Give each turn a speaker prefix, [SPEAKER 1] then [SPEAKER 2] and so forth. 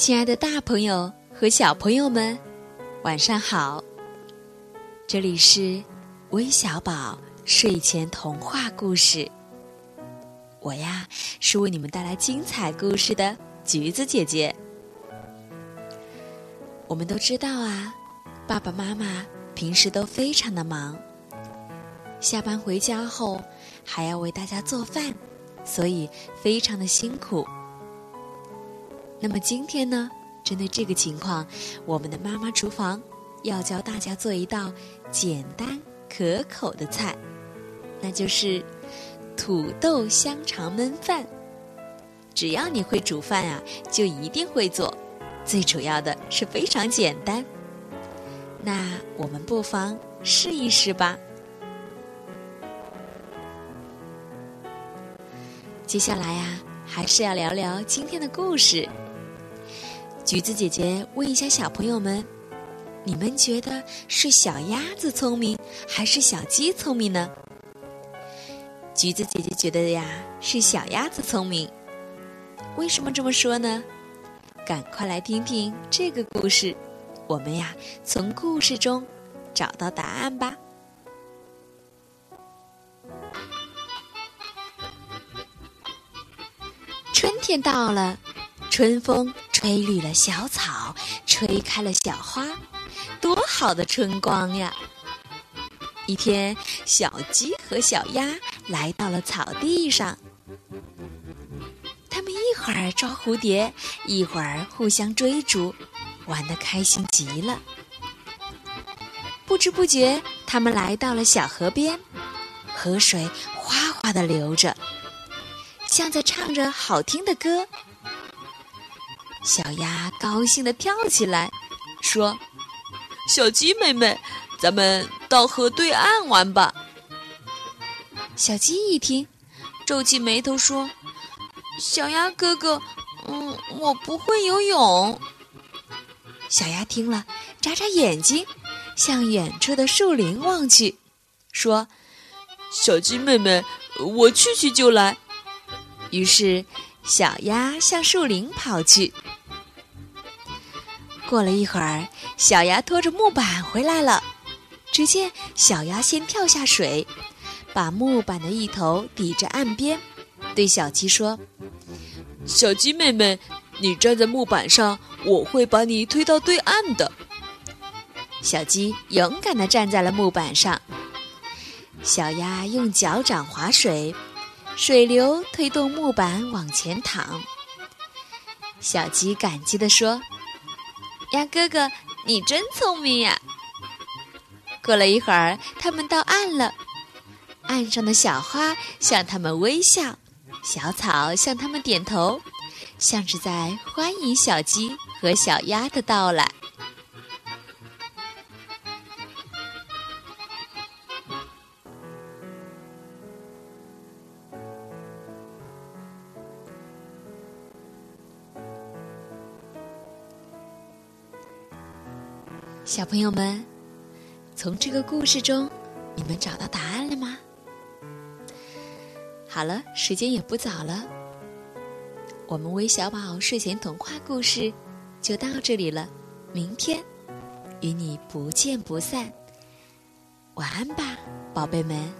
[SPEAKER 1] 亲爱的，大朋友和小朋友们，晚上好！这里是微小宝睡前童话故事。我呀，是为你们带来精彩故事的橘子姐姐。我们都知道啊，爸爸妈妈平时都非常的忙，下班回家后还要为大家做饭，所以非常的辛苦。那么今天呢，针对这个情况，我们的妈妈厨房要教大家做一道简单可口的菜，那就是土豆香肠焖饭。只要你会煮饭啊，就一定会做。最主要的是非常简单。那我们不妨试一试吧。接下来呀，还是要聊聊今天的故事。橘子姐姐问一下小朋友们：你们觉得是小鸭子聪明，还是小鸡聪明呢？橘子姐姐觉得呀，是小鸭子聪明。为什么这么说呢？赶快来听听这个故事，我们呀，从故事中找到答案吧。春天到了，春风。吹绿了小草，吹开了小花，多好的春光呀！一天，小鸡和小鸭来到了草地上，它们一会儿抓蝴蝶，一会儿互相追逐，玩得开心极了。不知不觉，它们来到了小河边，河水哗哗地流着，像在唱着好听的歌。小鸭高兴地跳起来，说：“
[SPEAKER 2] 小鸡妹妹，咱们到河对岸玩吧。”
[SPEAKER 1] 小鸡一听，皱起眉头说：“
[SPEAKER 3] 小鸭哥哥，嗯，我不会游泳。”
[SPEAKER 1] 小鸭听了，眨眨眼睛，向远处的树林望去，说：“
[SPEAKER 2] 小鸡妹妹，我去去就来。”
[SPEAKER 1] 于是，小鸭向树林跑去。过了一会儿，小鸭拖着木板回来了。只见小鸭先跳下水，把木板的一头抵着岸边，对小鸡说：“
[SPEAKER 2] 小鸡妹妹，你站在木板上，我会把你推到对岸的。”
[SPEAKER 1] 小鸡勇敢地站在了木板上。小鸭用脚掌划水，水流推动木板往前淌。小鸡感激地说。
[SPEAKER 3] 鸭哥哥，你真聪明呀！
[SPEAKER 1] 过了一会儿，他们到岸了。岸上的小花向他们微笑，小草向他们点头，像是在欢迎小鸡和小鸭的到来。小朋友们，从这个故事中，你们找到答案了吗？好了，时间也不早了，我们微小宝睡前童话故事就到这里了。明天与你不见不散，晚安吧，宝贝们。